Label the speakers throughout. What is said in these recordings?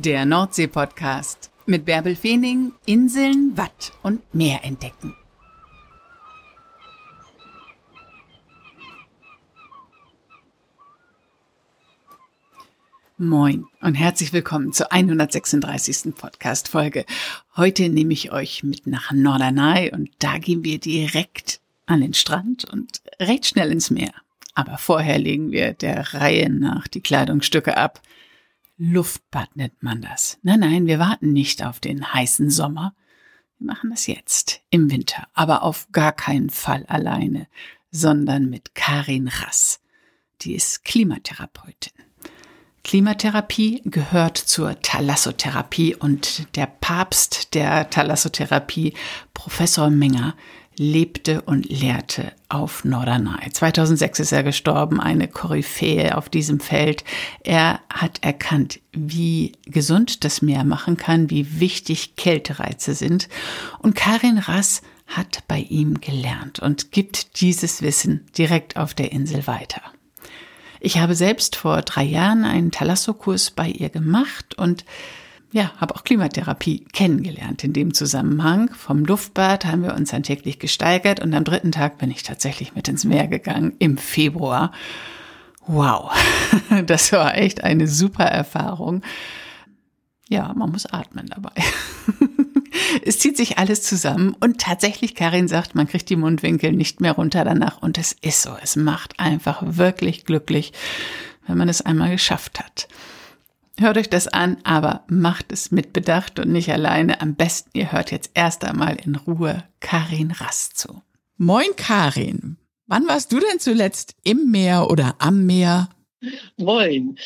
Speaker 1: Der Nordsee-Podcast mit Bärbel Feening, Inseln, Watt und Meer entdecken. Moin und herzlich willkommen zur 136. Podcast-Folge. Heute nehme ich euch mit nach Norderney und da gehen wir direkt an den Strand und recht schnell ins Meer. Aber vorher legen wir der Reihe nach die Kleidungsstücke ab. Luftbad nennt man das. Nein, nein, wir warten nicht auf den heißen Sommer. Wir machen das jetzt, im Winter, aber auf gar keinen Fall alleine, sondern mit Karin Rass. Die ist Klimatherapeutin. Klimatherapie gehört zur Thalassotherapie und der Papst der Thalassotherapie, Professor Menger, lebte und lehrte auf Norderney. 2006 ist er gestorben, eine Koryphäe auf diesem Feld. Er hat erkannt, wie gesund das Meer machen kann, wie wichtig Kältereize sind. Und Karin Rass hat bei ihm gelernt und gibt dieses Wissen direkt auf der Insel weiter. Ich habe selbst vor drei Jahren einen Thalasso-Kurs bei ihr gemacht und ja, habe auch Klimatherapie kennengelernt in dem Zusammenhang. Vom Luftbad haben wir uns dann täglich gesteigert und am dritten Tag bin ich tatsächlich mit ins Meer gegangen im Februar. Wow, das war echt eine super Erfahrung. Ja, man muss atmen dabei. es zieht sich alles zusammen und tatsächlich, Karin sagt, man kriegt die Mundwinkel nicht mehr runter danach und es ist so. Es macht einfach wirklich glücklich, wenn man es einmal geschafft hat. Hört euch das an, aber macht es mit Bedacht und nicht alleine. Am besten, ihr hört jetzt erst einmal in Ruhe Karin Rast zu. Moin Karin, wann warst du denn zuletzt im Meer oder am Meer?
Speaker 2: Moin.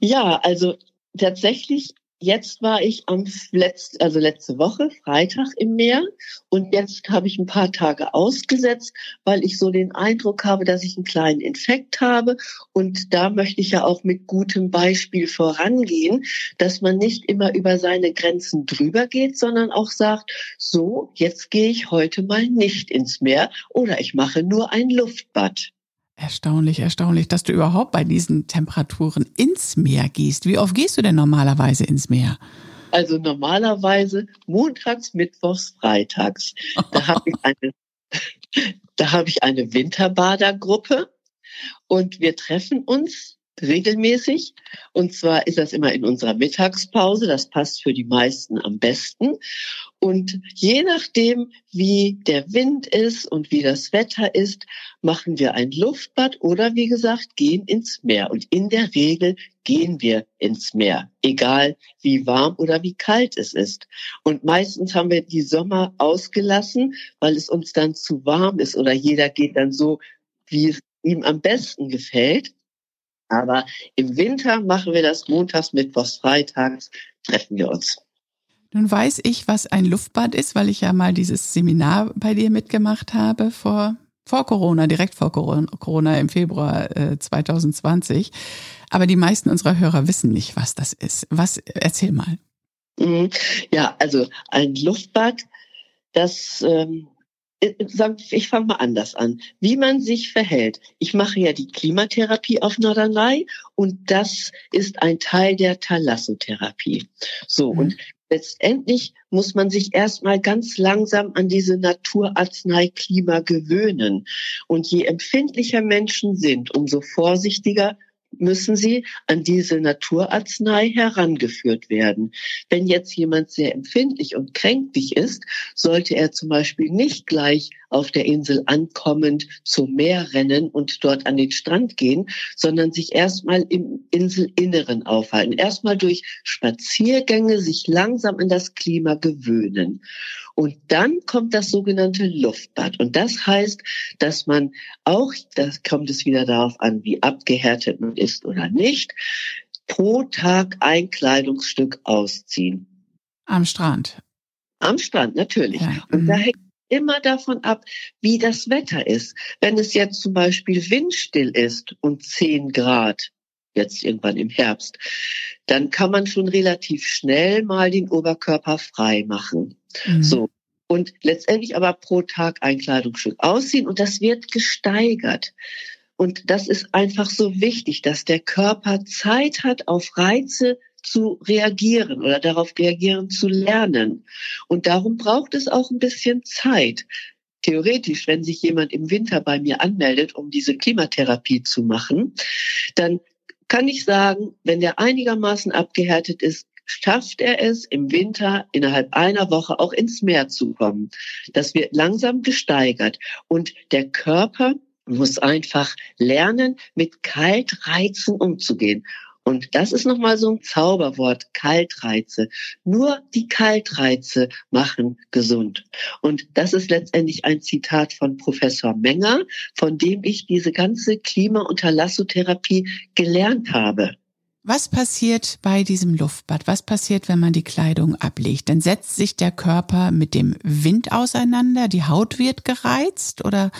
Speaker 2: Ja, also tatsächlich Jetzt war ich am letzt, also letzte Woche Freitag im Meer und jetzt habe ich ein paar Tage ausgesetzt, weil ich so den Eindruck habe, dass ich einen kleinen Infekt habe und da möchte ich ja auch mit gutem Beispiel vorangehen, dass man nicht immer über seine Grenzen drüber geht, sondern auch sagt, so, jetzt gehe ich heute mal nicht ins Meer oder ich mache nur ein Luftbad.
Speaker 1: Erstaunlich, erstaunlich, dass du überhaupt bei diesen Temperaturen ins Meer gehst. Wie oft gehst du denn normalerweise ins Meer?
Speaker 2: Also normalerweise montags, mittwochs, freitags. Da habe ich eine, da habe ich eine Winterbadergruppe und wir treffen uns regelmäßig. Und zwar ist das immer in unserer Mittagspause. Das passt für die meisten am besten. Und je nachdem, wie der Wind ist und wie das Wetter ist, machen wir ein Luftbad oder wie gesagt, gehen ins Meer. Und in der Regel gehen wir ins Meer, egal wie warm oder wie kalt es ist. Und meistens haben wir die Sommer ausgelassen, weil es uns dann zu warm ist oder jeder geht dann so, wie es ihm am besten gefällt. Aber im Winter machen wir das montags, mittwochs, freitags, treffen wir uns.
Speaker 1: Nun weiß ich, was ein Luftbad ist, weil ich ja mal dieses Seminar bei dir mitgemacht habe vor, vor Corona, direkt vor Corona im Februar äh, 2020. Aber die meisten unserer Hörer wissen nicht, was das ist. Was, erzähl mal.
Speaker 2: Mhm. Ja, also ein Luftbad, das ähm, äh, ich fange mal anders an, wie man sich verhält. Ich mache ja die Klimatherapie auf Norderney und das ist ein Teil der Thalassotherapie. So, mhm. und letztendlich muss man sich erstmal ganz langsam an diese Naturarznei-Klima gewöhnen. Und je empfindlicher Menschen sind, umso vorsichtiger müssen sie an diese Naturarznei herangeführt werden. Wenn jetzt jemand sehr empfindlich und kränklich ist, sollte er zum Beispiel nicht gleich auf der Insel ankommend zum Meer rennen und dort an den Strand gehen, sondern sich erstmal im Inselinneren aufhalten. Erstmal durch Spaziergänge sich langsam an das Klima gewöhnen. Und dann kommt das sogenannte Luftbad. Und das heißt, dass man auch, das kommt es wieder darauf an, wie abgehärtet man ist oder nicht, pro Tag ein Kleidungsstück ausziehen.
Speaker 1: Am Strand.
Speaker 2: Am Strand, natürlich. Ja. Und da mhm. hängt immer davon ab, wie das Wetter ist. Wenn es jetzt zum Beispiel windstill ist und 10 Grad, jetzt irgendwann im Herbst, dann kann man schon relativ schnell mal den Oberkörper frei machen. Mhm. So. Und letztendlich aber pro Tag ein Kleidungsstück ausziehen und das wird gesteigert. Und das ist einfach so wichtig, dass der Körper Zeit hat, auf Reize zu reagieren oder darauf reagieren zu lernen. Und darum braucht es auch ein bisschen Zeit. Theoretisch, wenn sich jemand im Winter bei mir anmeldet, um diese Klimatherapie zu machen, dann kann ich sagen, wenn der einigermaßen abgehärtet ist, schafft er es im Winter innerhalb einer Woche auch ins Meer zu kommen. Das wird langsam gesteigert und der Körper muss einfach lernen, mit Kaltreizen umzugehen. Und das ist nochmal so ein Zauberwort, Kaltreize. Nur die Kaltreize machen gesund. Und das ist letztendlich ein Zitat von Professor Menger, von dem ich diese ganze Klima- und Thalassotherapie gelernt habe.
Speaker 1: Was passiert bei diesem Luftbad? Was passiert, wenn man die Kleidung ablegt? Dann setzt sich der Körper mit dem Wind auseinander, die Haut wird gereizt oder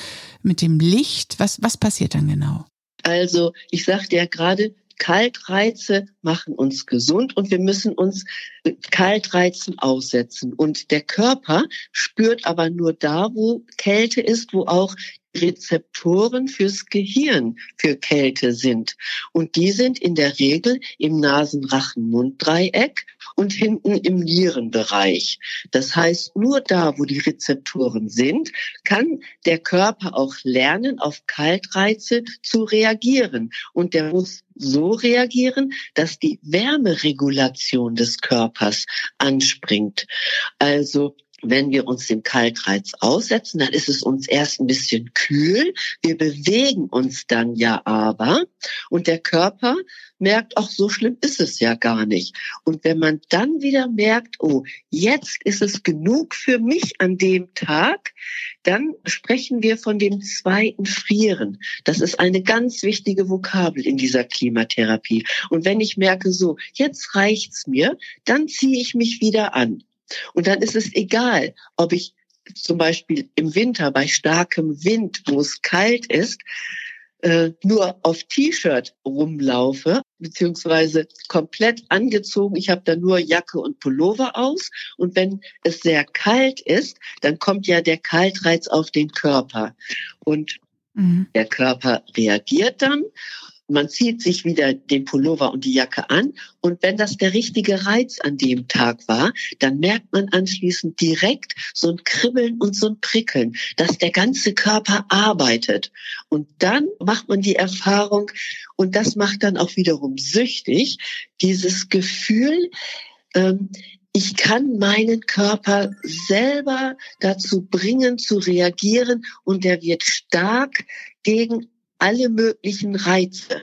Speaker 1: mit dem Licht? Was, was passiert dann genau?
Speaker 2: Also, ich sagte ja gerade, Kaltreize machen uns gesund und wir müssen uns Kaltreizen aussetzen. Und der Körper spürt aber nur da, wo Kälte ist, wo auch Rezeptoren fürs Gehirn für Kälte sind. Und die sind in der Regel im Nasenrachen-Munddreieck und hinten im Nierenbereich. Das heißt, nur da, wo die Rezeptoren sind, kann der Körper auch lernen, auf Kaltreize zu reagieren. Und der muss so reagieren, dass die Wärmeregulation des Körpers anspringt. Also wenn wir uns dem Kaltreiz aussetzen, dann ist es uns erst ein bisschen kühl. Wir bewegen uns dann ja aber und der Körper merkt, ach, so schlimm ist es ja gar nicht. Und wenn man dann wieder merkt, oh, jetzt ist es genug für mich an dem Tag, dann sprechen wir von dem zweiten Frieren. Das ist eine ganz wichtige Vokabel in dieser Klimatherapie. Und wenn ich merke, so, jetzt reicht's mir, dann ziehe ich mich wieder an. Und dann ist es egal, ob ich zum Beispiel im Winter bei starkem Wind, wo es kalt ist, äh, nur auf T-Shirt rumlaufe, beziehungsweise komplett angezogen. Ich habe da nur Jacke und Pullover aus. Und wenn es sehr kalt ist, dann kommt ja der Kaltreiz auf den Körper. Und mhm. der Körper reagiert dann man zieht sich wieder den Pullover und die Jacke an. Und wenn das der richtige Reiz an dem Tag war, dann merkt man anschließend direkt so ein Kribbeln und so ein Prickeln, dass der ganze Körper arbeitet. Und dann macht man die Erfahrung, und das macht dann auch wiederum süchtig, dieses Gefühl, ähm, ich kann meinen Körper selber dazu bringen, zu reagieren und der wird stark gegen alle möglichen Reize.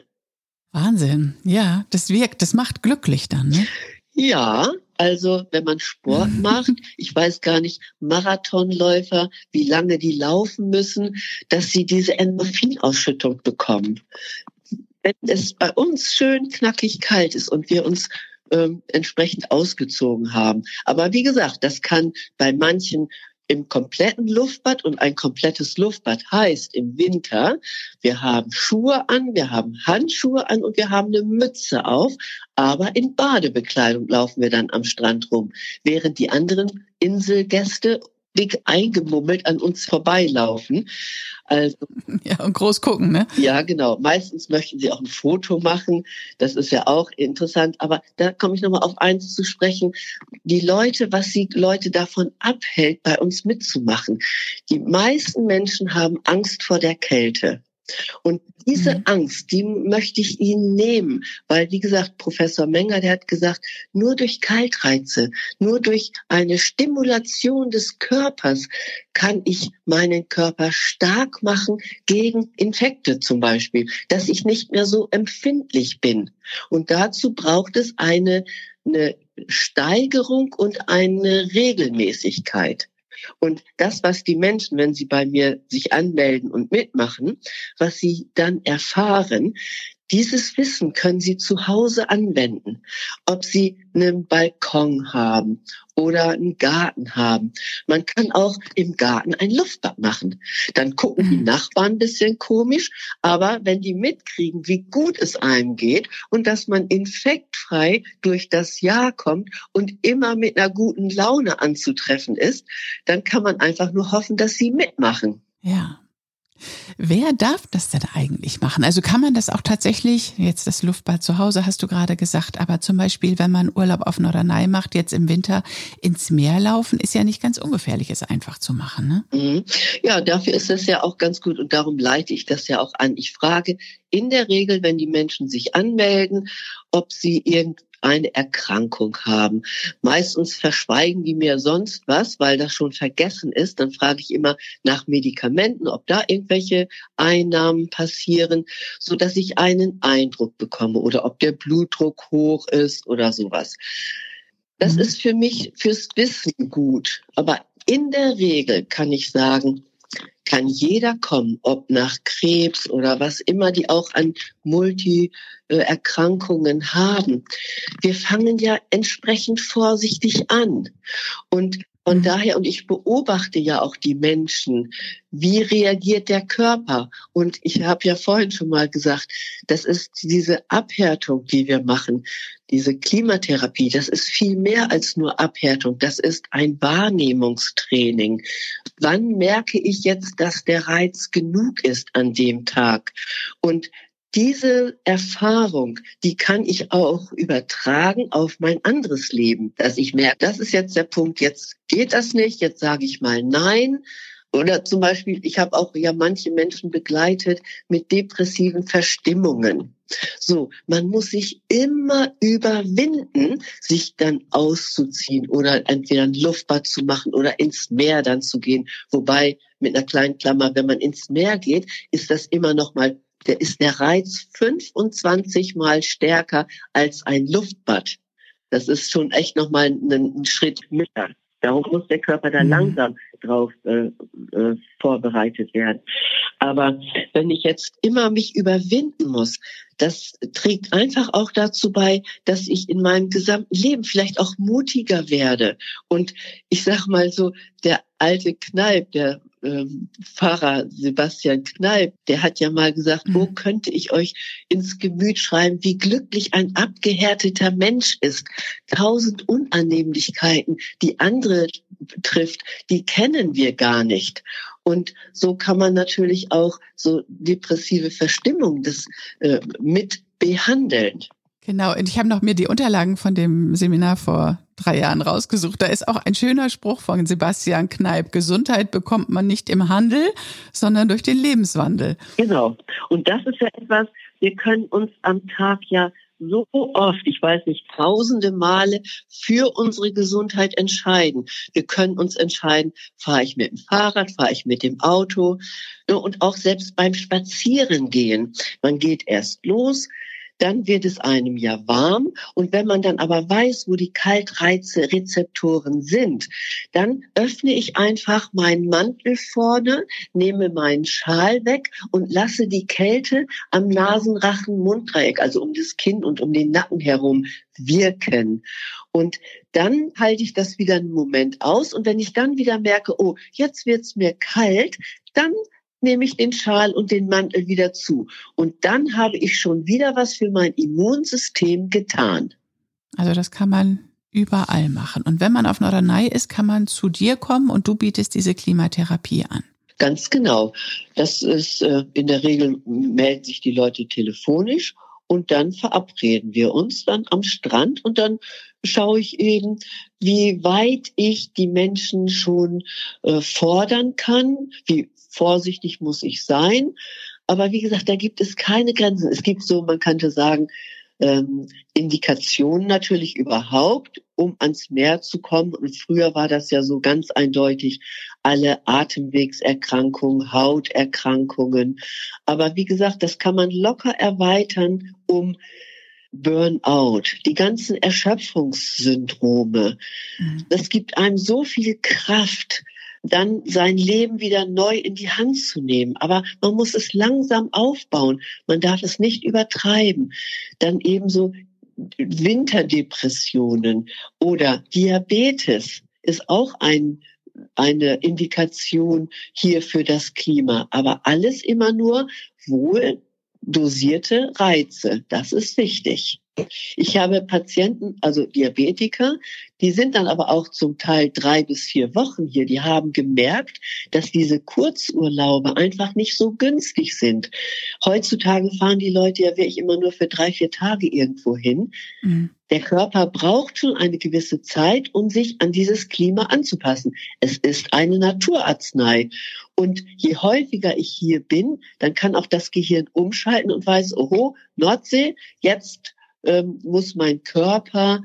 Speaker 1: Wahnsinn. Ja, das wirkt, das macht glücklich dann, ne?
Speaker 2: Ja, also wenn man Sport macht, ich weiß gar nicht, Marathonläufer, wie lange die laufen müssen, dass sie diese Endorphinausschüttung bekommen. Wenn es bei uns schön knackig kalt ist und wir uns ähm, entsprechend ausgezogen haben. Aber wie gesagt, das kann bei manchen im kompletten Luftbad und ein komplettes Luftbad heißt im Winter, wir haben Schuhe an, wir haben Handschuhe an und wir haben eine Mütze auf, aber in Badebekleidung laufen wir dann am Strand rum, während die anderen Inselgäste dick eingemummelt an uns vorbeilaufen.
Speaker 1: Also, ja, und groß gucken, ne?
Speaker 2: Ja, genau. Meistens möchten sie auch ein Foto machen. Das ist ja auch interessant. Aber da komme ich nochmal auf eins zu sprechen. Die Leute, was sie Leute davon abhält, bei uns mitzumachen. Die meisten Menschen haben Angst vor der Kälte. Und diese mhm. Angst, die möchte ich Ihnen nehmen, weil, wie gesagt, Professor Menger, der hat gesagt, nur durch Kaltreize, nur durch eine Stimulation des Körpers kann ich meinen Körper stark machen gegen Infekte zum Beispiel, dass ich nicht mehr so empfindlich bin. Und dazu braucht es eine, eine Steigerung und eine Regelmäßigkeit. Und das, was die Menschen, wenn sie bei mir sich anmelden und mitmachen, was sie dann erfahren, dieses Wissen können Sie zu Hause anwenden, ob Sie einen Balkon haben oder einen Garten haben. Man kann auch im Garten ein Luftbad machen. Dann gucken die mhm. Nachbarn ein bisschen komisch, aber wenn die mitkriegen, wie gut es einem geht und dass man infektfrei durch das Jahr kommt und immer mit einer guten Laune anzutreffen ist, dann kann man einfach nur hoffen, dass sie mitmachen.
Speaker 1: Ja, Wer darf das denn eigentlich machen? Also kann man das auch tatsächlich, jetzt das Luftbad zu Hause hast du gerade gesagt, aber zum Beispiel, wenn man Urlaub auf Norderney macht, jetzt im Winter ins Meer laufen, ist ja nicht ganz ungefährlich, es einfach zu machen. Ne?
Speaker 2: Mhm. Ja, dafür ist es ja auch ganz gut und darum leite ich das ja auch an. Ich frage in der Regel, wenn die Menschen sich anmelden, ob sie irgend eine Erkrankung haben. Meistens verschweigen die mir sonst was, weil das schon vergessen ist. Dann frage ich immer nach Medikamenten, ob da irgendwelche Einnahmen passieren, so dass ich einen Eindruck bekomme oder ob der Blutdruck hoch ist oder sowas. Das mhm. ist für mich fürs Wissen gut. Aber in der Regel kann ich sagen, kann jeder kommen, ob nach Krebs oder was immer die auch an Multi-Erkrankungen haben. Wir fangen ja entsprechend vorsichtig an. Und von mhm. daher, und ich beobachte ja auch die Menschen, wie reagiert der Körper? Und ich habe ja vorhin schon mal gesagt, das ist diese Abhärtung, die wir machen, diese Klimatherapie, das ist viel mehr als nur Abhärtung, das ist ein Wahrnehmungstraining. Wann merke ich jetzt, dass der Reiz genug ist an dem Tag? Und diese Erfahrung, die kann ich auch übertragen auf mein anderes Leben, dass ich merke, das ist jetzt der Punkt, jetzt geht das nicht, jetzt sage ich mal nein. Oder zum Beispiel, ich habe auch ja manche Menschen begleitet mit depressiven Verstimmungen. So, man muss sich immer überwinden, sich dann auszuziehen oder entweder ein Luftbad zu machen oder ins Meer dann zu gehen. Wobei mit einer kleinen Klammer, wenn man ins Meer geht, ist das immer noch mal ist der Reiz 25 mal stärker als ein Luftbad. Das ist schon echt nochmal ein, ein Schritt mehr. Darum muss der Körper da mhm. langsam drauf äh, äh, vorbereitet werden. Aber wenn ich jetzt immer mich überwinden muss, das trägt einfach auch dazu bei, dass ich in meinem gesamten Leben vielleicht auch mutiger werde. Und ich sag mal so, der alte Kneipp, der ähm, Pfarrer Sebastian Kneip, der hat ja mal gesagt, mhm. wo könnte ich euch ins Gemüt schreiben, wie glücklich ein abgehärteter Mensch ist. Tausend Unannehmlichkeiten, die andere trifft, die kennen wir gar nicht. Und so kann man natürlich auch so depressive Verstimmung das äh, mit behandeln.
Speaker 1: Genau, und ich habe noch mir die Unterlagen von dem Seminar vor drei Jahren rausgesucht. Da ist auch ein schöner Spruch von Sebastian Kneip. Gesundheit bekommt man nicht im Handel, sondern durch den Lebenswandel.
Speaker 2: Genau. Und das ist ja etwas, wir können uns am Tag ja so oft, ich weiß nicht, tausende Male für unsere Gesundheit entscheiden. Wir können uns entscheiden, fahre ich mit dem Fahrrad, fahre ich mit dem Auto und auch selbst beim Spazierengehen. Man geht erst los, dann wird es einem ja warm. Und wenn man dann aber weiß, wo die Kaltreizerezeptoren sind, dann öffne ich einfach meinen Mantel vorne, nehme meinen Schal weg und lasse die Kälte am Nasenrachen-Munddreieck, also um das Kinn und um den Nacken herum, wirken. Und dann halte ich das wieder einen Moment aus. Und wenn ich dann wieder merke, oh, jetzt wird's mir kalt, dann nehme ich den Schal und den Mantel wieder zu. Und dann habe ich schon wieder was für mein Immunsystem getan.
Speaker 1: Also das kann man überall machen. Und wenn man auf Norderney ist, kann man zu dir kommen und du bietest diese Klimatherapie an.
Speaker 2: Ganz genau. Das ist äh, in der Regel melden sich die Leute telefonisch und dann verabreden wir uns dann am Strand und dann schaue ich eben, wie weit ich die Menschen schon äh, fordern kann, wie vorsichtig muss ich sein. Aber wie gesagt, da gibt es keine Grenzen. Es gibt so, man könnte sagen, ähm, Indikationen natürlich überhaupt, um ans Meer zu kommen. Und früher war das ja so ganz eindeutig alle Atemwegserkrankungen, Hauterkrankungen. Aber wie gesagt, das kann man locker erweitern um Burnout, die ganzen Erschöpfungssyndrome. Mhm. Das gibt einem so viel Kraft, dann sein Leben wieder neu in die Hand zu nehmen. Aber man muss es langsam aufbauen. Man darf es nicht übertreiben. Dann ebenso Winterdepressionen oder Diabetes ist auch ein, eine Indikation hier für das Klima. Aber alles immer nur wohl dosierte Reize. Das ist wichtig. Ich habe Patienten, also Diabetiker, die sind dann aber auch zum Teil drei bis vier Wochen hier. Die haben gemerkt, dass diese Kurzurlaube einfach nicht so günstig sind. Heutzutage fahren die Leute ja wirklich immer nur für drei, vier Tage irgendwo hin. Mhm. Der Körper braucht schon eine gewisse Zeit, um sich an dieses Klima anzupassen. Es ist eine Naturarznei. Und je häufiger ich hier bin, dann kann auch das Gehirn umschalten und weiß, oho, Nordsee, jetzt ähm, muss mein Körper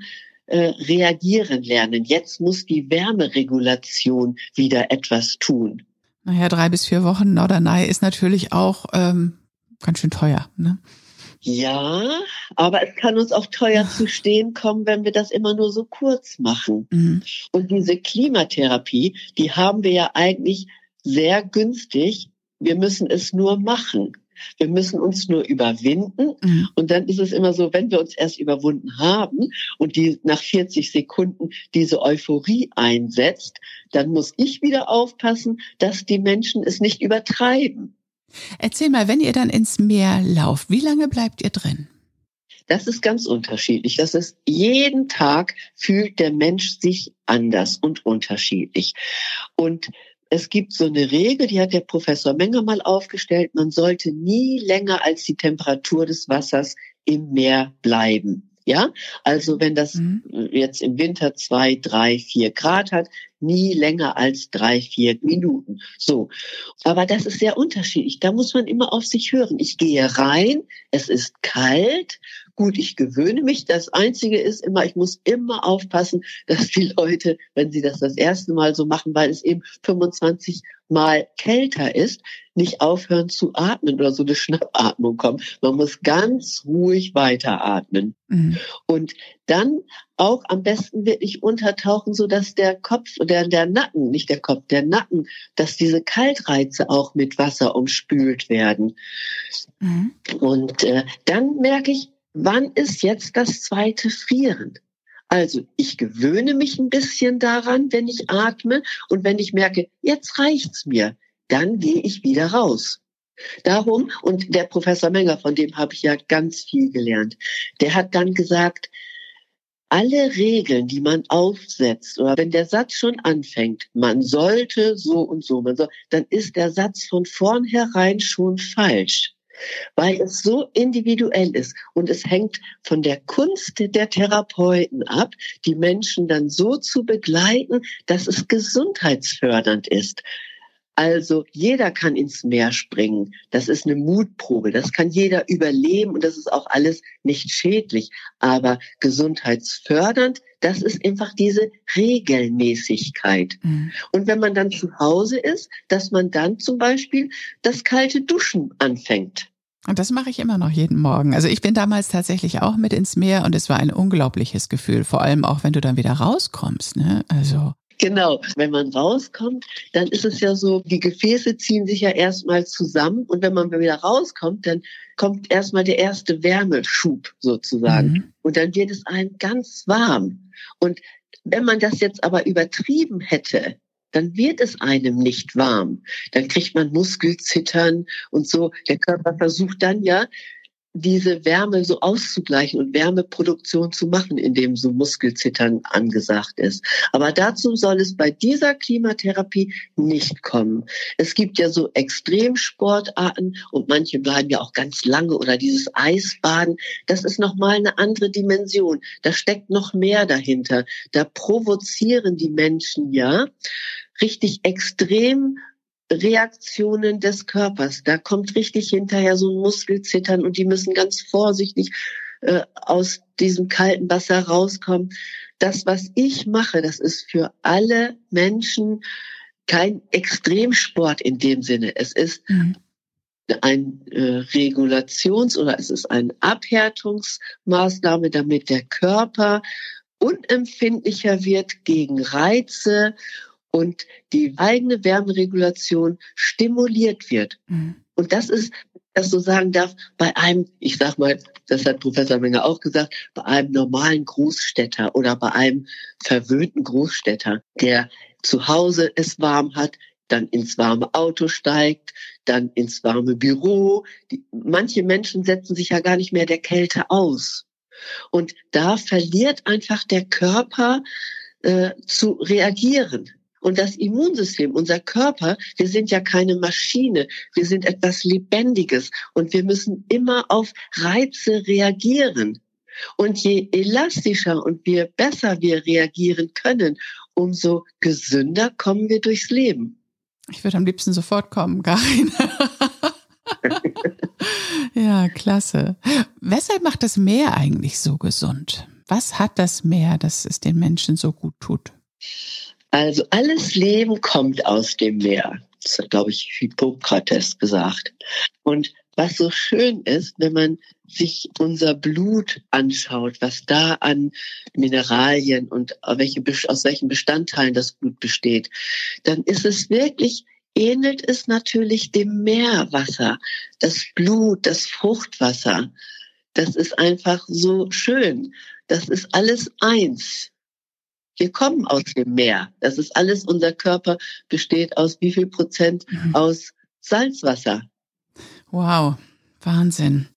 Speaker 2: äh, reagieren lernen. Jetzt muss die Wärmeregulation wieder etwas tun.
Speaker 1: Naja, drei bis vier Wochen Norderney ist natürlich auch ähm, ganz schön teuer. Ne?
Speaker 2: Ja, aber es kann uns auch teuer zu stehen kommen, wenn wir das immer nur so kurz machen. Mhm. Und diese Klimatherapie, die haben wir ja eigentlich sehr günstig. Wir müssen es nur machen. Wir müssen uns nur überwinden. Mhm. Und dann ist es immer so, wenn wir uns erst überwunden haben und die nach 40 Sekunden diese Euphorie einsetzt, dann muss ich wieder aufpassen, dass die Menschen es nicht übertreiben.
Speaker 1: Erzähl mal, wenn ihr dann ins Meer lauft, wie lange bleibt ihr drin?
Speaker 2: Das ist ganz unterschiedlich. Das ist jeden Tag fühlt der Mensch sich anders und unterschiedlich. Und es gibt so eine Regel, die hat der Professor Menger mal aufgestellt, man sollte nie länger als die Temperatur des Wassers im Meer bleiben. Ja, also wenn das mhm. jetzt im Winter zwei, drei, vier Grad hat, nie länger als drei, vier Minuten. So. Aber das ist sehr unterschiedlich. Da muss man immer auf sich hören. Ich gehe rein, es ist kalt Gut, ich gewöhne mich. Das Einzige ist immer, ich muss immer aufpassen, dass die Leute, wenn sie das das erste Mal so machen, weil es eben 25 Mal kälter ist, nicht aufhören zu atmen oder so eine Schnappatmung kommt. Man muss ganz ruhig weiteratmen. Mhm. Und dann auch am besten wirklich untertauchen, so dass der Kopf oder der Nacken, nicht der Kopf, der Nacken, dass diese Kaltreize auch mit Wasser umspült werden. Mhm. Und äh, dann merke ich, wann ist jetzt das zweite Frieren? Also ich gewöhne mich ein bisschen daran, wenn ich atme und wenn ich merke, jetzt reicht's mir, dann gehe ich wieder raus. Darum, und der Professor Menger, von dem habe ich ja ganz viel gelernt, der hat dann gesagt, alle Regeln, die man aufsetzt, oder wenn der Satz schon anfängt, man sollte so und so, man soll, dann ist der Satz von vornherein schon falsch weil es so individuell ist und es hängt von der Kunst der Therapeuten ab, die Menschen dann so zu begleiten, dass es gesundheitsfördernd ist. Also jeder kann ins Meer springen. Das ist eine Mutprobe. Das kann jeder überleben und das ist auch alles nicht schädlich. Aber gesundheitsfördernd, das ist einfach diese Regelmäßigkeit. Mhm. Und wenn man dann zu Hause ist, dass man dann zum Beispiel das kalte Duschen anfängt.
Speaker 1: Und das mache ich immer noch jeden Morgen. Also ich bin damals tatsächlich auch mit ins Meer und es war ein unglaubliches Gefühl, vor allem auch wenn du dann wieder rauskommst. Ne? Also
Speaker 2: Genau, wenn man rauskommt, dann ist es ja so, die Gefäße ziehen sich ja erstmal zusammen und wenn man wieder rauskommt, dann kommt erstmal der erste Wärmeschub sozusagen mhm. und dann wird es einem ganz warm. Und wenn man das jetzt aber übertrieben hätte, dann wird es einem nicht warm. Dann kriegt man Muskelzittern und so. Der Körper versucht dann ja, diese Wärme so auszugleichen und Wärmeproduktion zu machen, indem so Muskelzittern angesagt ist. Aber dazu soll es bei dieser Klimatherapie nicht kommen. Es gibt ja so Extremsportarten und manche bleiben ja auch ganz lange oder dieses Eisbaden, das ist nochmal eine andere Dimension. Da steckt noch mehr dahinter. Da provozieren die Menschen ja richtig extrem Reaktionen des Körpers. Da kommt richtig hinterher so ein Muskelzittern und die müssen ganz vorsichtig äh, aus diesem kalten Wasser rauskommen. Das, was ich mache, das ist für alle Menschen kein Extremsport in dem Sinne. Es ist mhm. ein äh, Regulations- oder es ist eine Abhärtungsmaßnahme, damit der Körper unempfindlicher wird gegen Reize und die eigene Wärmeregulation stimuliert wird. Mhm. Und das ist, das so sagen darf, bei einem, ich sag mal, das hat Professor Menger auch gesagt, bei einem normalen Großstädter oder bei einem verwöhnten Großstädter, der zu Hause es warm hat, dann ins warme Auto steigt, dann ins warme Büro. Die, manche Menschen setzen sich ja gar nicht mehr der Kälte aus. Und da verliert einfach der Körper äh, zu reagieren. Und das Immunsystem, unser Körper, wir sind ja keine Maschine, wir sind etwas Lebendiges und wir müssen immer auf Reize reagieren. Und je elastischer und je besser wir reagieren können, umso gesünder kommen wir durchs Leben.
Speaker 1: Ich würde am liebsten sofort kommen, Karin. ja, klasse. Weshalb macht das Meer eigentlich so gesund? Was hat das Meer, dass es den Menschen so gut tut?
Speaker 2: Also alles Leben kommt aus dem Meer. Das hat, glaube ich, Hippokrates gesagt. Und was so schön ist, wenn man sich unser Blut anschaut, was da an Mineralien und welche, aus welchen Bestandteilen das Blut besteht, dann ist es wirklich ähnelt es natürlich dem Meerwasser, das Blut, das Fruchtwasser. Das ist einfach so schön. Das ist alles eins. Wir kommen aus dem Meer. Das ist alles, unser Körper besteht aus wie viel Prozent mhm. aus Salzwasser.
Speaker 1: Wow, Wahnsinn.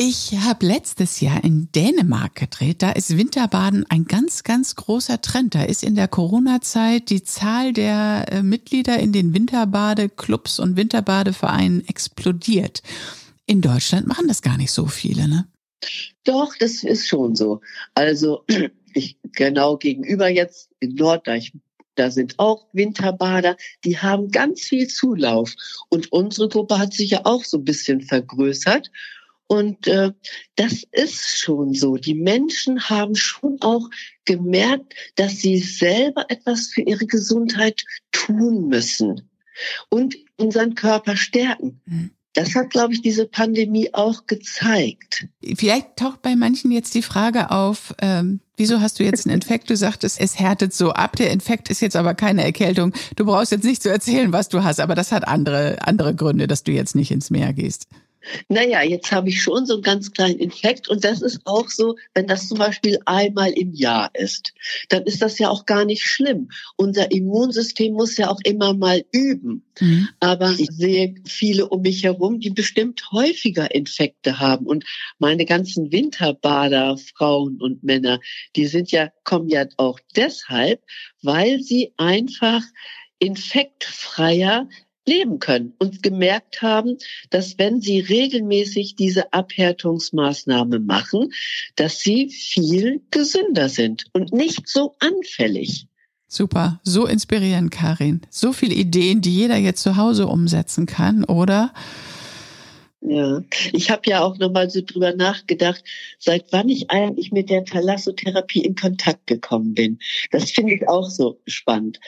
Speaker 1: Ich habe letztes Jahr in Dänemark gedreht. Da ist Winterbaden ein ganz, ganz großer Trend. Da ist in der Corona-Zeit die Zahl der äh, Mitglieder in den Winterbadeclubs und Winterbadevereinen explodiert. In Deutschland machen das gar nicht so viele, ne?
Speaker 2: Doch, das ist schon so. Also ich genau gegenüber jetzt in Norddeich da sind auch Winterbader, die haben ganz viel Zulauf. Und unsere Gruppe hat sich ja auch so ein bisschen vergrößert. Und äh, das ist schon so. Die Menschen haben schon auch gemerkt, dass sie selber etwas für ihre Gesundheit tun müssen und unseren Körper stärken. Mhm. Das hat, glaube ich, diese Pandemie auch gezeigt.
Speaker 1: Vielleicht taucht bei manchen jetzt die Frage auf, ähm, wieso hast du jetzt einen Infekt? Du sagtest, es härtet so ab. Der Infekt ist jetzt aber keine Erkältung. Du brauchst jetzt nicht zu erzählen, was du hast, aber das hat andere, andere Gründe, dass du jetzt nicht ins Meer gehst
Speaker 2: naja, jetzt habe ich schon so einen ganz kleinen Infekt und das ist auch so, wenn das zum Beispiel einmal im Jahr ist, dann ist das ja auch gar nicht schlimm. Unser Immunsystem muss ja auch immer mal üben. Mhm. Aber ich sehe viele um mich herum, die bestimmt häufiger Infekte haben und meine ganzen Winterbader, Frauen und Männer, die sind ja, kommen ja auch deshalb, weil sie einfach infektfreier leben können und gemerkt haben, dass wenn sie regelmäßig diese Abhärtungsmaßnahme machen, dass sie viel gesünder sind und nicht so anfällig.
Speaker 1: Super, so inspirierend, Karin. So viele Ideen, die jeder jetzt zu Hause umsetzen kann, oder?
Speaker 2: Ja, ich habe ja auch nochmal so drüber nachgedacht, seit wann ich eigentlich mit der Thalassotherapie in Kontakt gekommen bin. Das finde ich auch so spannend.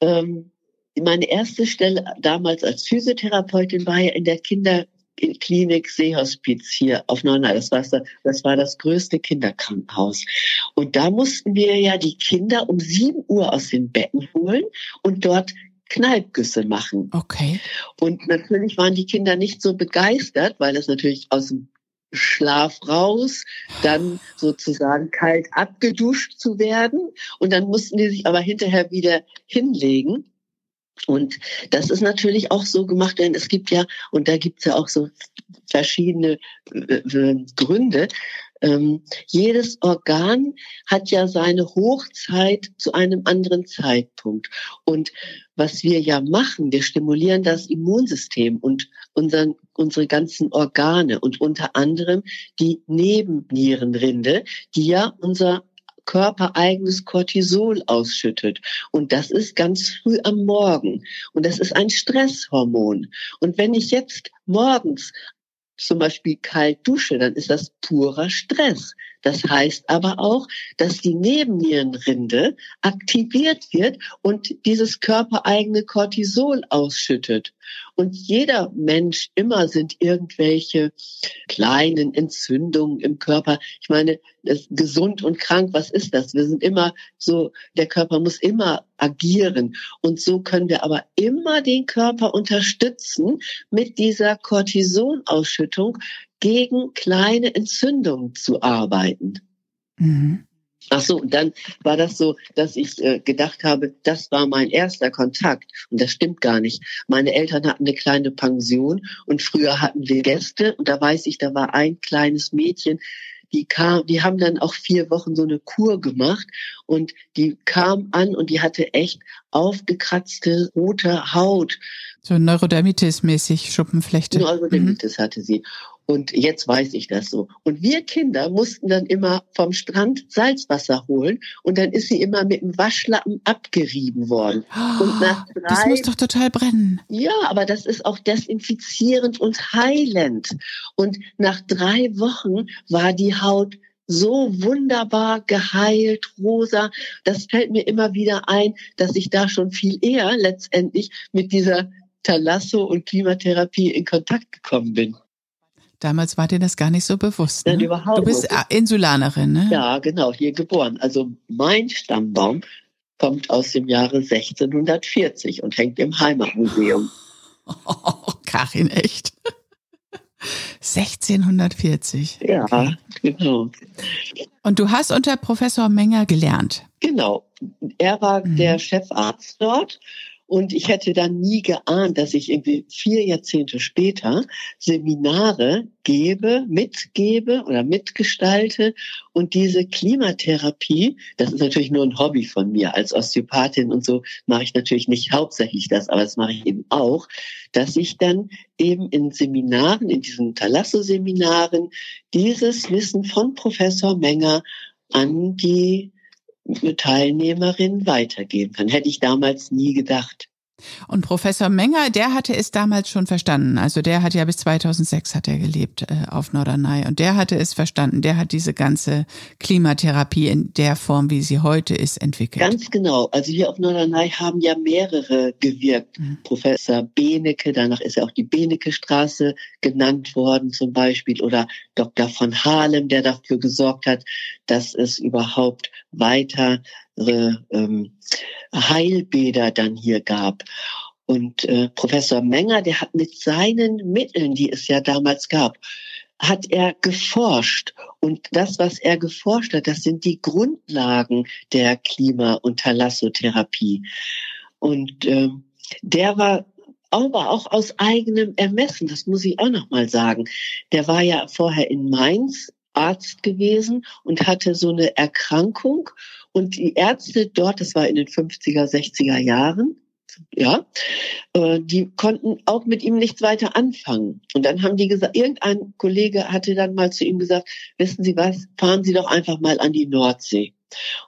Speaker 2: Ähm, meine erste Stelle damals als Physiotherapeutin war ja in der Kinderklinik Seehospiz hier auf Neunal. Das war, das war das größte Kinderkrankenhaus. Und da mussten wir ja die Kinder um sieben Uhr aus den Betten holen und dort Kneippgüsse machen.
Speaker 1: Okay.
Speaker 2: Und natürlich waren die Kinder nicht so begeistert, weil das natürlich aus dem Schlaf raus, dann sozusagen kalt abgeduscht zu werden und dann mussten die sich aber hinterher wieder hinlegen. Und das ist natürlich auch so gemacht, denn es gibt ja, und da gibt es ja auch so verschiedene äh, äh, Gründe, ähm, jedes Organ hat ja seine Hochzeit zu einem anderen Zeitpunkt. Und was wir ja machen, wir stimulieren das Immunsystem und unseren, unsere ganzen Organe und unter anderem die Nebennierenrinde, die ja unser körpereigenes Cortisol ausschüttet. Und das ist ganz früh am Morgen. Und das ist ein Stresshormon. Und wenn ich jetzt morgens zum Beispiel kalt dusche, dann ist das purer Stress. Das heißt aber auch, dass die Nebennierenrinde aktiviert wird und dieses körpereigene Cortisol ausschüttet. Und jeder Mensch, immer sind irgendwelche kleinen Entzündungen im Körper. Ich meine, gesund und krank, was ist das? Wir sind immer so, der Körper muss immer agieren. Und so können wir aber immer den Körper unterstützen mit dieser Cortisonausschüttung, gegen kleine Entzündungen zu arbeiten. Mhm. Ach so, und dann war das so, dass ich äh, gedacht habe, das war mein erster Kontakt. Und das stimmt gar nicht. Meine Eltern hatten eine kleine Pension und früher hatten wir Gäste und da weiß ich, da war ein kleines Mädchen, die kam, die haben dann auch vier Wochen so eine Kur gemacht und die kam an und die hatte echt aufgekratzte rote Haut.
Speaker 1: So Neurodermitis-mäßig Schuppenflechte.
Speaker 2: Neurodermitis mhm. hatte sie. Und jetzt weiß ich das so. Und wir Kinder mussten dann immer vom Strand Salzwasser holen und dann ist sie immer mit dem Waschlappen abgerieben worden.
Speaker 1: und nach drei, das muss doch total brennen.
Speaker 2: Ja, aber das ist auch desinfizierend und heilend. Und nach drei Wochen war die Haut so wunderbar geheilt, rosa. Das fällt mir immer wieder ein, dass ich da schon viel eher letztendlich mit dieser Thalasso und Klimatherapie in Kontakt gekommen bin.
Speaker 1: Damals war dir das gar nicht so bewusst.
Speaker 2: Ne? Nein, überhaupt
Speaker 1: Du bist nicht. Insulanerin, ne?
Speaker 2: Ja, genau, hier geboren. Also mein Stammbaum kommt aus dem Jahre 1640 und hängt im Heimatmuseum.
Speaker 1: Oh, Karin, echt? 1640.
Speaker 2: Ja, okay. genau.
Speaker 1: Und du hast unter Professor Menger gelernt.
Speaker 2: Genau. Er war mhm. der Chefarzt dort und ich hätte dann nie geahnt, dass ich irgendwie vier Jahrzehnte später Seminare gebe, mitgebe oder mitgestalte. Und diese Klimatherapie, das ist natürlich nur ein Hobby von mir. Als Osteopathin und so mache ich natürlich nicht hauptsächlich das, aber das mache ich eben auch, dass ich dann eben in Seminaren, in diesen Talasso-Seminaren, dieses Wissen von Professor Menger an die Teilnehmerin weitergeben kann. Hätte ich damals nie gedacht.
Speaker 1: Und Professor Menger, der hatte es damals schon verstanden. Also der hat ja bis 2006 hat er gelebt äh, auf Norderney und der hatte es verstanden. Der hat diese ganze Klimatherapie in der Form, wie sie heute ist, entwickelt.
Speaker 2: Ganz genau. Also hier auf Norderney haben ja mehrere gewirkt. Mhm. Professor Benecke, danach ist ja auch die Benecke Straße genannt worden zum Beispiel oder Dr. von Halem, der dafür gesorgt hat, dass es überhaupt weitere ähm, Heilbäder dann hier gab. Und äh, Professor Menger, der hat mit seinen Mitteln, die es ja damals gab, hat er geforscht. Und das, was er geforscht hat, das sind die Grundlagen der Klima- und Thalassotherapie. Und äh, der war aber auch aus eigenem Ermessen, das muss ich auch noch mal sagen. Der war ja vorher in Mainz Arzt gewesen und hatte so eine Erkrankung und die Ärzte dort, das war in den 50er, 60er Jahren, ja, äh, die konnten auch mit ihm nichts weiter anfangen. Und dann haben die gesagt, irgendein Kollege hatte dann mal zu ihm gesagt, wissen Sie was, fahren Sie doch einfach mal an die Nordsee.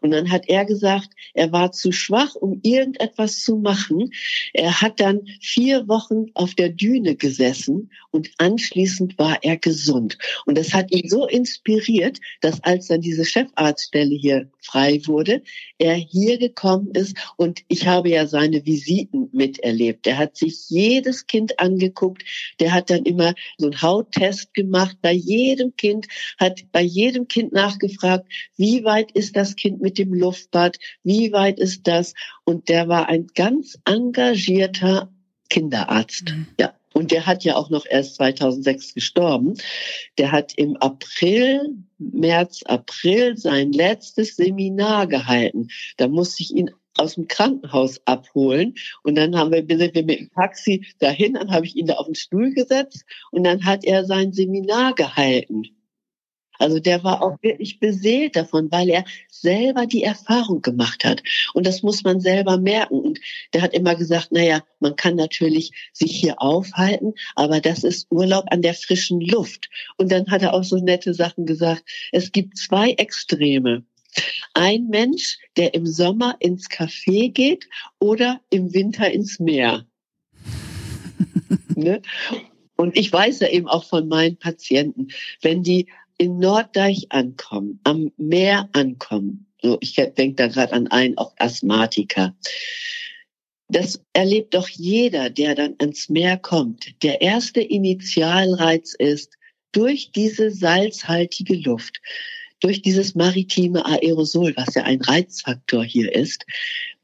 Speaker 2: Und dann hat er gesagt, er war zu schwach, um irgendetwas zu machen. Er hat dann vier Wochen auf der Düne gesessen und anschließend war er gesund. Und das hat ihn so inspiriert, dass als dann diese Chefarztstelle hier frei wurde, er hier gekommen ist und ich habe ja seine Visiten miterlebt. Er hat sich jedes Kind angeguckt. Der hat dann immer so einen Hauttest gemacht bei jedem Kind, hat bei jedem Kind nachgefragt, wie weit ist das Kind mit dem Luftbad, wie weit ist das? Und der war ein ganz engagierter Kinderarzt. Mhm. Ja. Und der hat ja auch noch erst 2006 gestorben. Der hat im April, März, April sein letztes Seminar gehalten. Da musste ich ihn aus dem Krankenhaus abholen. Und dann haben wir, sind wir mit dem Taxi dahin, dann habe ich ihn da auf den Stuhl gesetzt und dann hat er sein Seminar gehalten. Also der war auch wirklich beseelt davon, weil er selber die Erfahrung gemacht hat. Und das muss man selber merken. Und der hat immer gesagt, naja, man kann natürlich sich hier aufhalten, aber das ist Urlaub an der frischen Luft. Und dann hat er auch so nette Sachen gesagt. Es gibt zwei Extreme. Ein Mensch, der im Sommer ins Café geht oder im Winter ins Meer. ne? Und ich weiß ja eben auch von meinen Patienten, wenn die in Norddeich ankommen, am Meer ankommen. So, ich denke da gerade an einen, auch Asthmatiker. Das erlebt doch jeder, der dann ans Meer kommt. Der erste Initialreiz ist, durch diese salzhaltige Luft durch dieses maritime Aerosol, was ja ein Reizfaktor hier ist,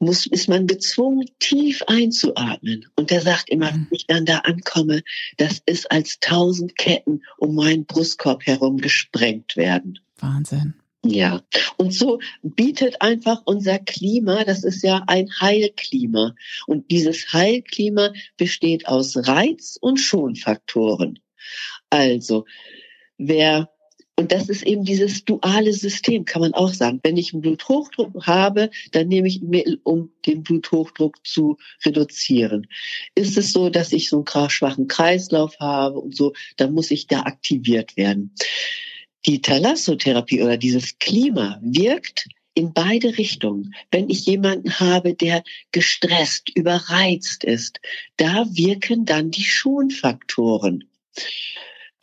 Speaker 2: muss, ist man gezwungen, tief einzuatmen. Und er sagt immer, wenn ich dann da ankomme, das ist als tausend Ketten um meinen Brustkorb herum gesprengt werden.
Speaker 1: Wahnsinn.
Speaker 2: Ja, und so bietet einfach unser Klima, das ist ja ein Heilklima. Und dieses Heilklima besteht aus Reiz- und Schonfaktoren. Also, wer Und das ist eben dieses duale System, kann man auch sagen. Wenn ich einen Bluthochdruck habe, dann nehme ich Mittel, um den Bluthochdruck zu reduzieren. Ist es so, dass ich so einen schwachen Kreislauf habe und so, dann muss ich da aktiviert werden. Die Thalassotherapie oder dieses Klima wirkt in beide Richtungen. Wenn ich jemanden habe, der gestresst, überreizt ist, da wirken dann die Schonfaktoren.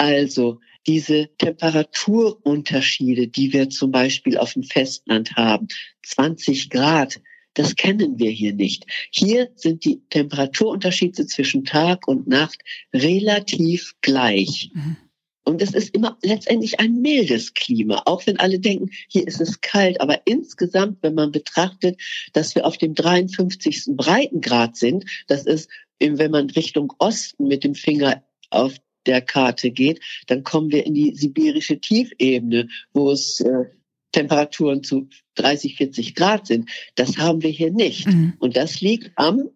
Speaker 2: Also diese Temperaturunterschiede, die wir zum Beispiel auf dem Festland haben, 20 Grad, das kennen wir hier nicht. Hier sind die Temperaturunterschiede zwischen Tag und Nacht relativ gleich. Mhm. Und es ist immer letztendlich ein mildes Klima, auch wenn alle denken, hier ist es kalt. Aber insgesamt, wenn man betrachtet, dass wir auf dem 53. Breitengrad sind, das ist, wenn man Richtung Osten mit dem Finger auf der Karte geht, dann kommen wir in die sibirische Tiefebene, wo es äh, Temperaturen zu 30, 40 Grad sind. Das haben wir hier nicht. Mhm. Und das liegt am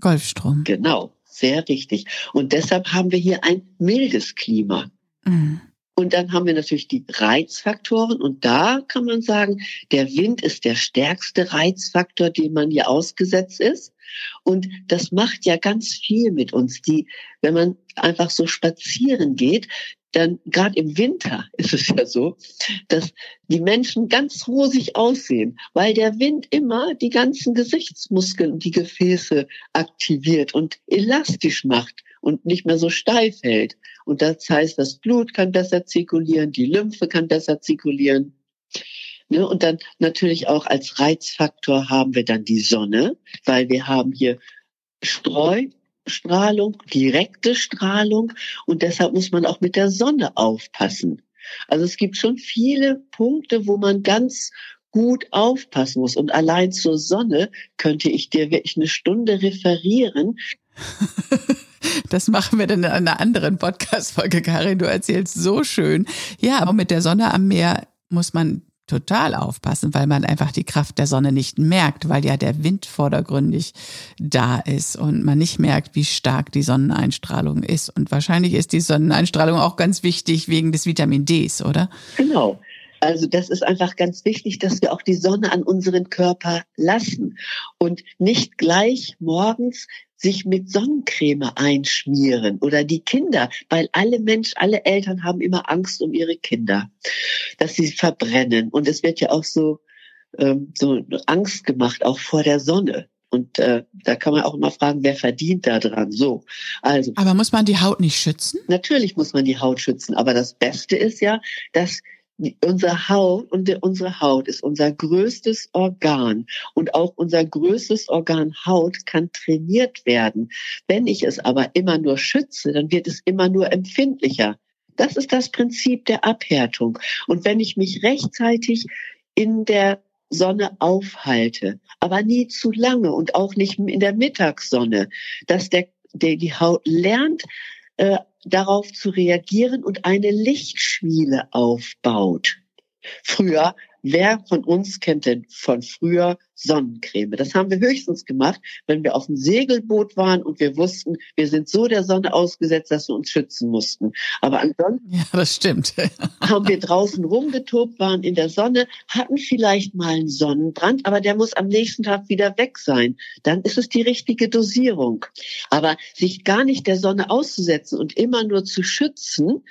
Speaker 1: Golfstrom.
Speaker 2: Genau, sehr richtig. Und deshalb haben wir hier ein mildes Klima. Mhm. Und dann haben wir natürlich die Reizfaktoren und da kann man sagen, der Wind ist der stärkste Reizfaktor, dem man hier ausgesetzt ist. Und das macht ja ganz viel mit uns. Die, wenn man einfach so spazieren geht, dann gerade im Winter ist es ja so, dass die Menschen ganz rosig aussehen, weil der Wind immer die ganzen Gesichtsmuskeln und die Gefäße aktiviert und elastisch macht und nicht mehr so steif hält. Und das heißt, das Blut kann besser zirkulieren, die Lymphe kann besser zirkulieren. Ne? Und dann natürlich auch als Reizfaktor haben wir dann die Sonne, weil wir haben hier Streustrahlung, direkte Strahlung und deshalb muss man auch mit der Sonne aufpassen. Also es gibt schon viele Punkte, wo man ganz gut aufpassen muss. Und allein zur Sonne könnte ich dir wirklich eine Stunde referieren.
Speaker 1: Das machen wir dann in einer anderen Podcast-Folge, Karin. Du erzählst so schön. Ja, aber mit der Sonne am Meer muss man total aufpassen, weil man einfach die Kraft der Sonne nicht merkt, weil ja der Wind vordergründig da ist und man nicht merkt, wie stark die Sonneneinstrahlung ist. Und wahrscheinlich ist die Sonneneinstrahlung auch ganz wichtig wegen des Vitamin Ds, oder?
Speaker 2: Genau. Also das ist einfach ganz wichtig, dass wir auch die Sonne an unseren Körper lassen und nicht gleich morgens sich mit Sonnencreme einschmieren oder die Kinder, weil alle Menschen, alle Eltern haben immer Angst um ihre Kinder, dass sie verbrennen. Und es wird ja auch so, ähm, so Angst gemacht, auch vor der Sonne. Und äh, da kann man auch immer fragen, wer verdient da dran? So,
Speaker 1: also. Aber muss man die Haut nicht schützen?
Speaker 2: Natürlich muss man die Haut schützen. Aber das Beste ist ja, dass unsere Haut und unsere Haut ist unser größtes Organ und auch unser größtes Organ Haut kann trainiert werden. Wenn ich es aber immer nur schütze, dann wird es immer nur empfindlicher. Das ist das Prinzip der Abhärtung. Und wenn ich mich rechtzeitig in der Sonne aufhalte, aber nie zu lange und auch nicht in der Mittagssonne, dass der, der die Haut lernt, äh, darauf zu reagieren und eine Lichtschwiele aufbaut. Früher Wer von uns kennt denn von früher Sonnencreme? Das haben wir höchstens gemacht, wenn wir auf dem Segelboot waren und wir wussten, wir sind so der Sonne ausgesetzt, dass wir uns schützen mussten. Aber ansonsten
Speaker 1: ja, das stimmt.
Speaker 2: haben wir draußen rumgetobt, waren in der Sonne, hatten vielleicht mal einen Sonnenbrand, aber der muss am nächsten Tag wieder weg sein. Dann ist es die richtige Dosierung. Aber sich gar nicht der Sonne auszusetzen und immer nur zu schützen,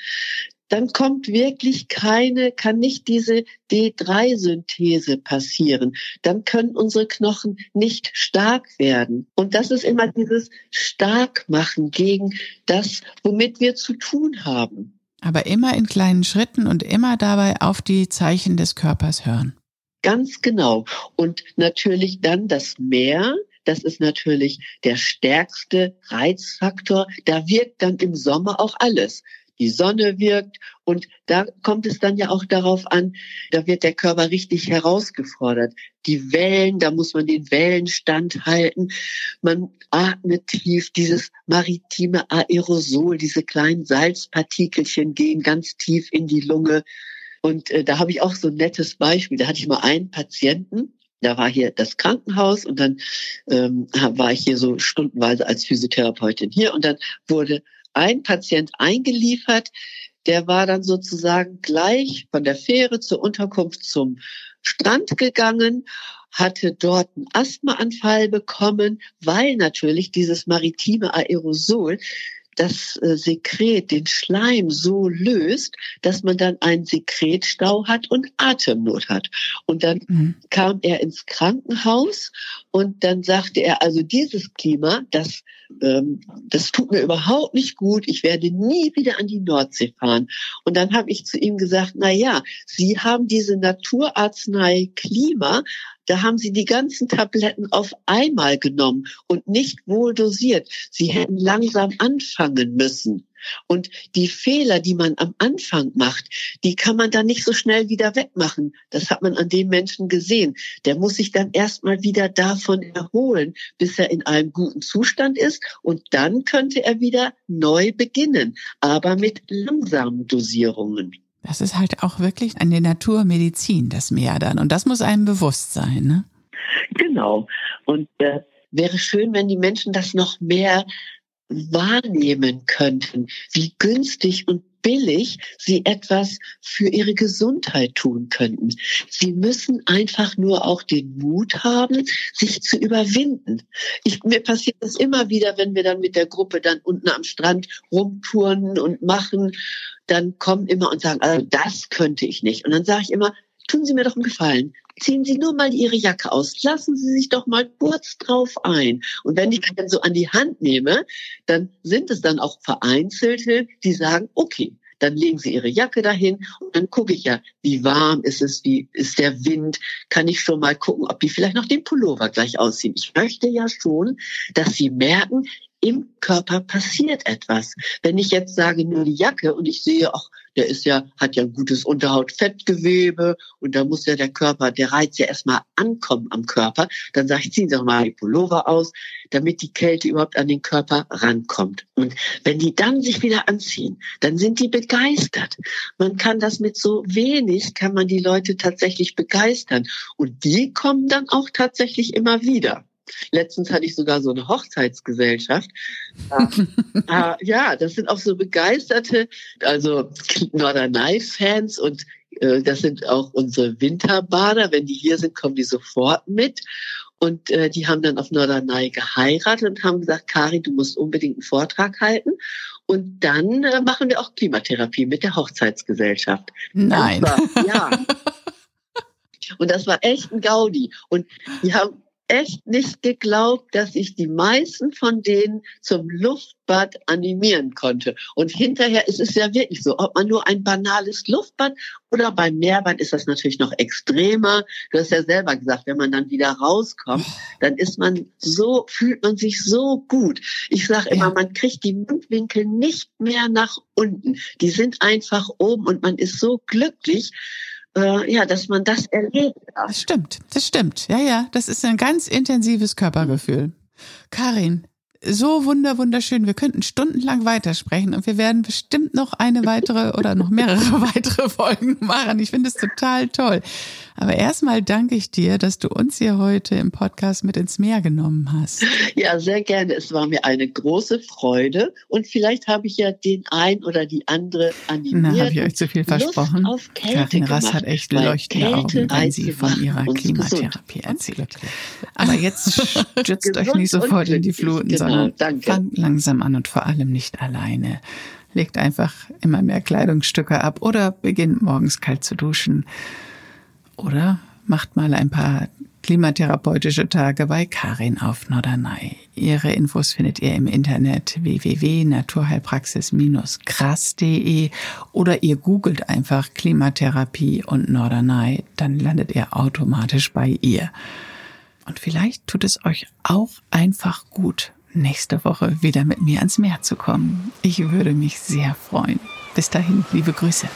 Speaker 2: dann kommt wirklich keine, kann nicht diese D3-Synthese passieren. Dann können unsere Knochen nicht stark werden. Und das ist immer dieses Starkmachen gegen das, womit wir zu tun haben.
Speaker 1: Aber immer in kleinen Schritten und immer dabei auf die Zeichen des Körpers hören.
Speaker 2: Ganz genau. Und natürlich dann das Meer, das ist natürlich der stärkste Reizfaktor. Da wirkt dann im Sommer auch alles die Sonne wirkt. Und da kommt es dann ja auch darauf an, da wird der Körper richtig herausgefordert. Die Wellen, da muss man den Wellenstand halten. Man atmet tief, dieses maritime Aerosol, diese kleinen Salzpartikelchen gehen ganz tief in die Lunge. Und äh, da habe ich auch so ein nettes Beispiel. Da hatte ich mal einen Patienten, da war hier das Krankenhaus und dann ähm, war ich hier so stundenweise als Physiotherapeutin hier und dann wurde ein Patient eingeliefert, der war dann sozusagen gleich von der Fähre zur Unterkunft zum Strand gegangen, hatte dort einen Asthmaanfall bekommen, weil natürlich dieses maritime Aerosol das äh, Sekret, den Schleim so löst, dass man dann einen Sekretstau hat und Atemnot hat. Und dann mhm. kam er ins Krankenhaus und dann sagte er, also dieses Klima, das, ähm, das tut mir überhaupt nicht gut. Ich werde nie wieder an die Nordsee fahren. Und dann habe ich zu ihm gesagt, na ja, Sie haben diese Naturarznei Klima da haben sie die ganzen Tabletten auf einmal genommen und nicht wohl dosiert. Sie hätten langsam anfangen müssen. Und die Fehler, die man am Anfang macht, die kann man dann nicht so schnell wieder wegmachen. Das hat man an dem Menschen gesehen. Der muss sich dann erstmal wieder davon erholen, bis er in einem guten Zustand ist. Und dann könnte er wieder neu beginnen, aber mit langsamen Dosierungen.
Speaker 1: Das ist halt auch wirklich eine Naturmedizin, das Meer dann. Und das muss einem bewusst sein, ne?
Speaker 2: Genau. Und äh, wäre schön, wenn die Menschen das noch mehr wahrnehmen könnten, wie günstig und billig sie etwas für ihre Gesundheit tun könnten. Sie müssen einfach nur auch den Mut haben, sich zu überwinden. Ich, mir passiert das immer wieder, wenn wir dann mit der Gruppe dann unten am Strand rumtouren und machen dann kommen immer und sagen, also das könnte ich nicht. Und dann sage ich immer, tun Sie mir doch einen Gefallen. Ziehen Sie nur mal Ihre Jacke aus. Lassen Sie sich doch mal kurz drauf ein. Und wenn ich dann so an die Hand nehme, dann sind es dann auch Vereinzelte, die sagen, okay, dann legen sie ihre Jacke dahin und dann gucke ich ja, wie warm ist es, wie ist der Wind, kann ich schon mal gucken, ob die vielleicht noch den Pullover gleich ausziehen. Ich möchte ja schon, dass sie merken, im Körper passiert etwas. Wenn ich jetzt sage, nur die Jacke und ich sehe, ach, der ist ja, hat ja ein gutes Unterhautfettgewebe und da muss ja der Körper, der Reiz ja erstmal ankommen am Körper, dann sage ich, ziehen Sie doch mal die Pullover aus, damit die Kälte überhaupt an den Körper rankommt. Und wenn die dann sich wieder anziehen, dann sind die begeistert. Man kann das mit so wenig, kann man die Leute tatsächlich begeistern. Und die kommen dann auch tatsächlich immer wieder. Letztens hatte ich sogar so eine Hochzeitsgesellschaft. äh, ja, das sind auch so begeisterte, also Norderney-Fans und äh, das sind auch unsere Winterbader. Wenn die hier sind, kommen die sofort mit. Und äh, die haben dann auf Norderney geheiratet und haben gesagt, Kari, du musst unbedingt einen Vortrag halten. Und dann äh, machen wir auch Klimatherapie mit der Hochzeitsgesellschaft.
Speaker 1: Nein.
Speaker 2: War, ja. Und das war echt ein Gaudi. Und die haben echt nicht geglaubt, dass ich die meisten von denen zum Luftbad animieren konnte. Und hinterher ist es ja wirklich so, ob man nur ein banales Luftbad oder beim Meerbad ist das natürlich noch extremer. Du hast ja selber gesagt, wenn man dann wieder rauskommt, dann ist man so, fühlt man sich so gut. Ich sage immer, man kriegt die Mundwinkel nicht mehr nach unten. Die sind einfach oben und man ist so glücklich äh, ja, dass man das erlebt.
Speaker 1: Das stimmt, das stimmt. Ja, ja, das ist ein ganz intensives Körpergefühl. Karin, so wunder wunderschön. Wir könnten stundenlang weitersprechen und wir werden bestimmt noch eine weitere oder noch mehrere weitere Folgen machen. Ich finde es total toll. Aber erstmal danke ich dir, dass du uns hier heute im Podcast mit ins Meer genommen hast.
Speaker 2: Ja, sehr gerne. Es war mir eine große Freude und vielleicht habe ich ja den ein oder die andere animiert.
Speaker 1: Na, habe ich euch zu viel versprochen. Karin Rass hat echt leuchtende Augen, wenn sie von ihrer Klimatherapie erzählt. Aber jetzt stürzt euch nicht sofort in die Fluten, sondern danke. fangt langsam an und vor allem nicht alleine legt einfach immer mehr Kleidungsstücke ab oder beginnt morgens kalt zu duschen. Oder macht mal ein paar klimatherapeutische Tage bei Karin auf Norderney. Ihre Infos findet ihr im Internet www.naturheilpraxis-krass.de oder ihr googelt einfach Klimatherapie und Norderney, dann landet ihr automatisch bei ihr. Und vielleicht tut es euch auch einfach gut, nächste Woche wieder mit mir ans Meer zu kommen. Ich würde mich sehr freuen. Bis dahin, liebe Grüße.